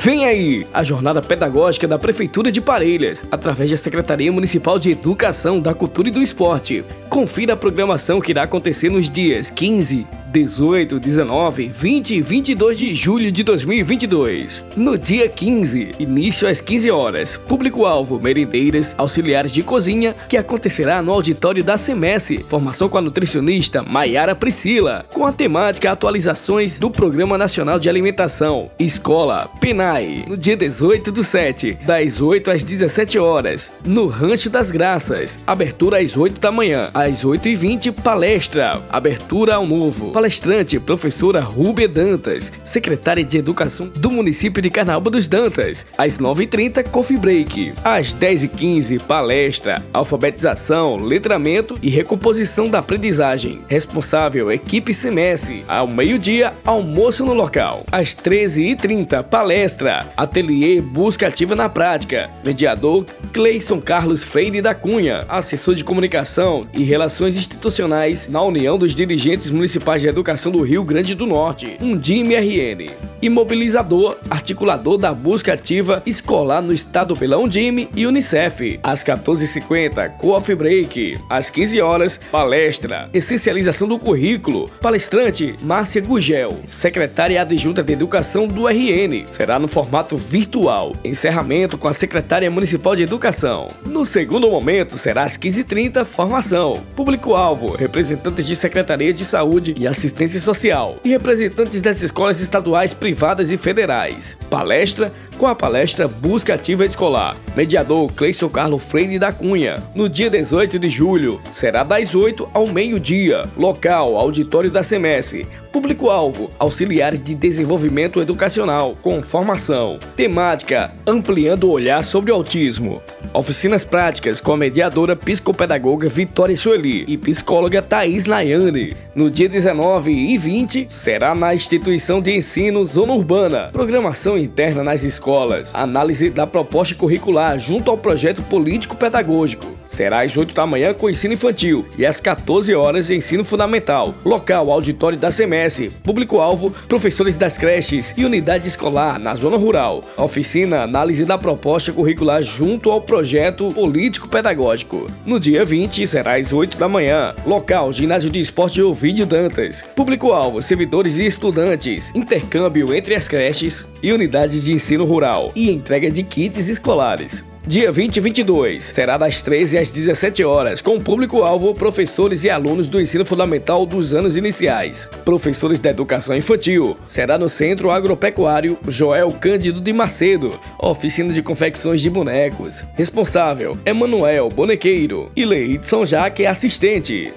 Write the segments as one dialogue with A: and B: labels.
A: Vem aí a jornada pedagógica da Prefeitura de Parelhas, através da Secretaria Municipal de Educação, da Cultura e do Esporte. Confira a programação que irá acontecer nos dias 15, 18, 19, 20 e 22 de julho de 2022. No dia 15, início às 15 horas, público-alvo, merendeiras, auxiliares de cozinha, que acontecerá no auditório da CMS, formação com a nutricionista Maiara Priscila, com a temática atualizações do Programa Nacional de Alimentação, Escola, PENAI, no dia 18 do 7, das 8 às 17 horas, no Rancho das Graças, abertura às 8 da manhã, às 8 e 20 palestra, abertura ao novo, Palestrante, professora Rúbia Dantas, secretária de Educação do município de Carnaúba dos Dantas. Às 9h30, Coffee Break. Às 10h15, palestra, alfabetização, letramento e recomposição da aprendizagem. Responsável, equipe CMS. Ao meio-dia, almoço no local. Às 13h30, palestra, ateliê busca ativa na prática. Mediador, Cleison Carlos Freire da Cunha, assessor de comunicação e relações institucionais na União dos Dirigentes Municipais de Educação do Rio Grande do Norte, Undim RN. Imobilizador, articulador da busca ativa escolar no estado pela Undim e Unicef. Às 14h50, Coffee Break. Às 15 horas, palestra, essencialização do currículo. Palestrante, Márcia Gugel, secretária adjunta de Educação do RN. Será no formato virtual. Encerramento com a secretária municipal de Educação. No segundo momento, será às 15h30, formação. Público-alvo, representantes de Secretaria de Saúde e Assistência Social e representantes das escolas estaduais, privadas e federais. Palestra com a palestra Busca Ativa Escolar. Mediador Cleison Carlos Freire da Cunha. No dia 18 de julho, será das 8 ao meio-dia. Local: Auditório da CMS. Público-alvo: auxiliares de desenvolvimento educacional, com formação. Temática: ampliando o olhar sobre o autismo. Oficinas práticas com a mediadora psicopedagoga Vitória Sueli e psicóloga Thaís Nayane. No dia 19 e 20, será na instituição de ensino Zona Urbana. Programação interna nas escolas. Análise da proposta curricular junto ao projeto político-pedagógico. Será às 8 da manhã com ensino infantil e às 14 horas ensino fundamental. Local: auditório da CMS. Público-alvo: professores das creches e unidade escolar na zona rural. Oficina: análise da proposta curricular junto ao projeto político-pedagógico. No dia 20 será às 8 da manhã. Local: ginásio de esporte Ovidio Dantas. Público-alvo: servidores e estudantes. Intercâmbio entre as creches e unidades de ensino rural e entrega de kits escolares. Dia 20 e 22 será das 13 às 17 horas, com público-alvo professores e alunos do ensino fundamental dos anos iniciais. Professores da educação infantil será no Centro Agropecuário Joel Cândido de Macedo, oficina de confecções de bonecos. Responsável: Emanuel Bonequeiro e Leidson Jaque, assistente.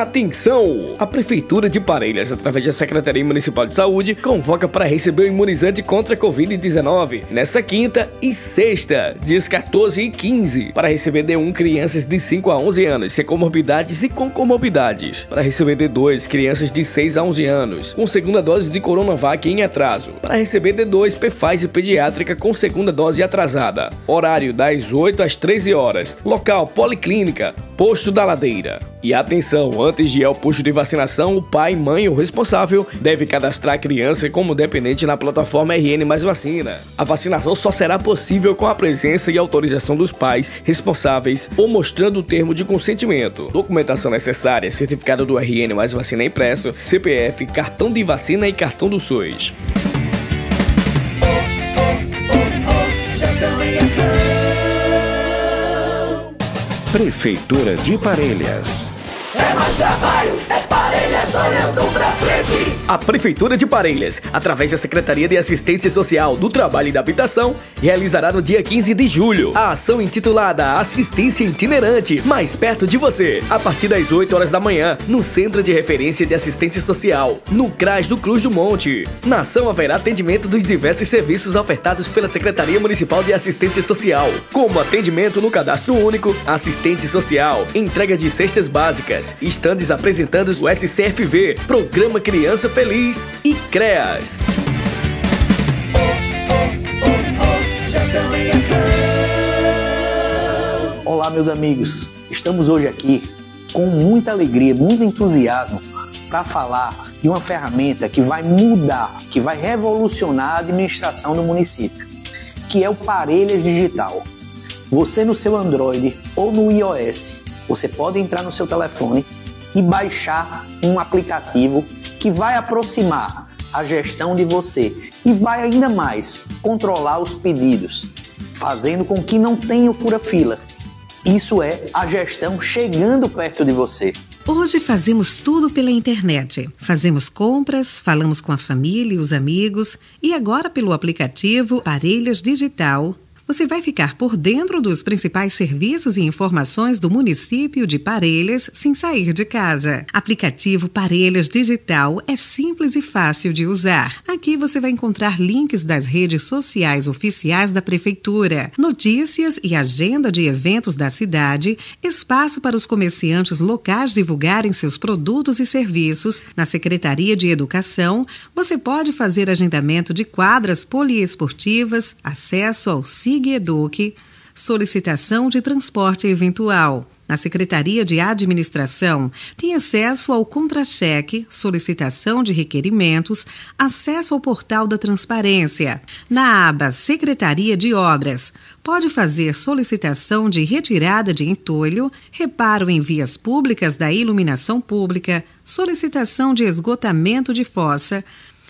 A: Atenção! A Prefeitura de Parelhas, através da Secretaria Municipal de Saúde, convoca para receber o imunizante contra a Covid-19 nessa quinta e sexta, dias 14 e 15, para receber D1 crianças de 5 a 11 anos, sem comorbidades e com comorbidades. Para receber D2 crianças de 6 a 11 anos, com segunda dose de Coronavac em atraso. Para receber D2 Pfizer pediátrica com segunda dose atrasada. Horário das 8 às 13 horas. Local Policlínica, Posto da Ladeira. E atenção, antes de ir ao posto de vacinação, o pai, mãe ou responsável deve cadastrar a criança como dependente na plataforma RN Mais Vacina. A vacinação só será possível com a presença e autorização dos pais responsáveis ou mostrando o termo de consentimento. Documentação necessária, certificado do RN Mais Vacina impresso, CPF, cartão de vacina e cartão do SUS.
B: Prefeitura de Parelhas.
C: Trabalho, é Parelhas olhando pra frente.
A: A Prefeitura de Parelhas, através da Secretaria de Assistência Social do Trabalho e da Habitação, realizará no dia 15 de julho a ação intitulada Assistência Itinerante, mais perto de você, a partir das 8 horas da manhã, no Centro de Referência de Assistência Social, no CRAS do Cruz do Monte. Na ação haverá atendimento dos diversos serviços ofertados pela Secretaria Municipal de Assistência Social, como atendimento no Cadastro Único, assistente social, entrega de cestas básicas, estandes apresentando o SCFV, Programa Criança Feliz e CREAS.
D: Olá, meus amigos. Estamos hoje aqui com muita alegria, muito entusiasmo para falar de uma ferramenta que vai mudar, que vai revolucionar a administração do município, que é o Parelhas Digital. Você no seu Android ou no iOS, você pode entrar no seu telefone e baixar um aplicativo que vai aproximar a gestão de você e vai ainda mais controlar os pedidos, fazendo com que não tenha fura-fila. Isso é a gestão chegando perto de você.
E: Hoje fazemos tudo pela internet. Fazemos compras, falamos com a família e os amigos e agora pelo aplicativo Parelhas Digital. Você vai ficar por dentro dos principais serviços e informações do município de Parelhas sem sair de casa. Aplicativo Parelhas Digital é simples e fácil de usar. Aqui você vai encontrar links das redes sociais oficiais da prefeitura, notícias e agenda de eventos da cidade, espaço para os comerciantes locais divulgarem seus produtos e serviços. Na Secretaria de Educação, você pode fazer agendamento de quadras poliesportivas, acesso ao Eduque, solicitação de transporte eventual. Na Secretaria de Administração, tem acesso ao contra-cheque, solicitação de requerimentos, acesso ao portal da transparência. Na aba Secretaria de Obras, pode fazer solicitação de retirada de entulho, reparo em vias públicas da iluminação pública, solicitação de esgotamento de fossa,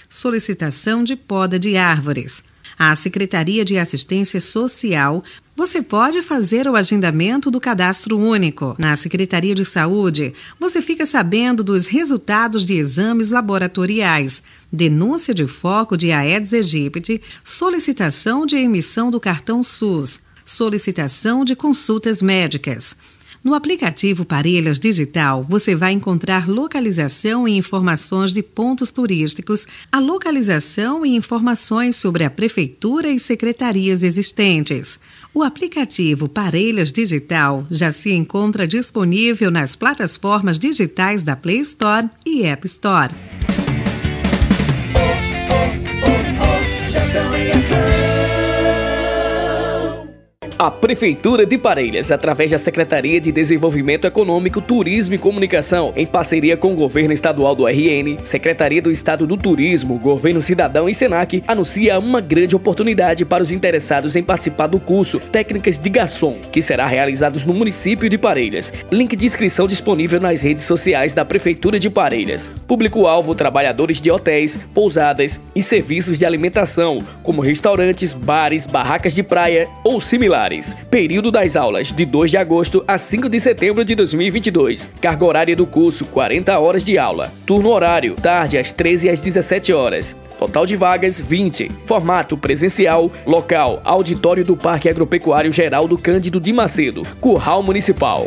E: solicitação de poda de árvores à Secretaria de Assistência Social, você pode fazer o agendamento do cadastro único. Na Secretaria de Saúde, você fica sabendo dos resultados de exames laboratoriais, denúncia de foco de Aedes aegypti, solicitação de emissão do cartão SUS, solicitação de consultas médicas. No aplicativo Parelhas Digital, você vai encontrar localização e informações de pontos turísticos, a localização e informações sobre a prefeitura e secretarias existentes. O aplicativo Parelhas Digital já se encontra disponível nas plataformas digitais da Play Store e App Store.
C: Gestão em ação.
A: A Prefeitura de Parelhas, através da Secretaria de Desenvolvimento Econômico, Turismo e Comunicação, em parceria com o Governo Estadual do RN, Secretaria do Estado do Turismo, Governo Cidadão e Senac, anuncia uma grande oportunidade para os interessados em participar do curso Técnicas de Garçom, que será realizado no município de Parelhas. Link de inscrição disponível nas redes sociais da Prefeitura de Parelhas. Público-alvo: trabalhadores de hotéis, pousadas e serviços de alimentação, como restaurantes, bares, barracas de praia ou similares. Período das aulas de 2 de agosto a 5 de setembro de 2022. Carga horária do curso 40 horas de aula. Turno horário tarde às 13 às 17 horas. Total de vagas 20. Formato presencial. Local: Auditório do Parque Agropecuário Geraldo Cândido de Macedo. Curral Municipal.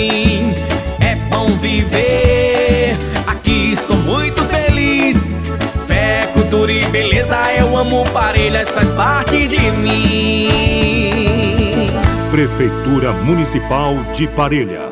A: Mas faz parte de mim.
B: Prefeitura Municipal de Parelhas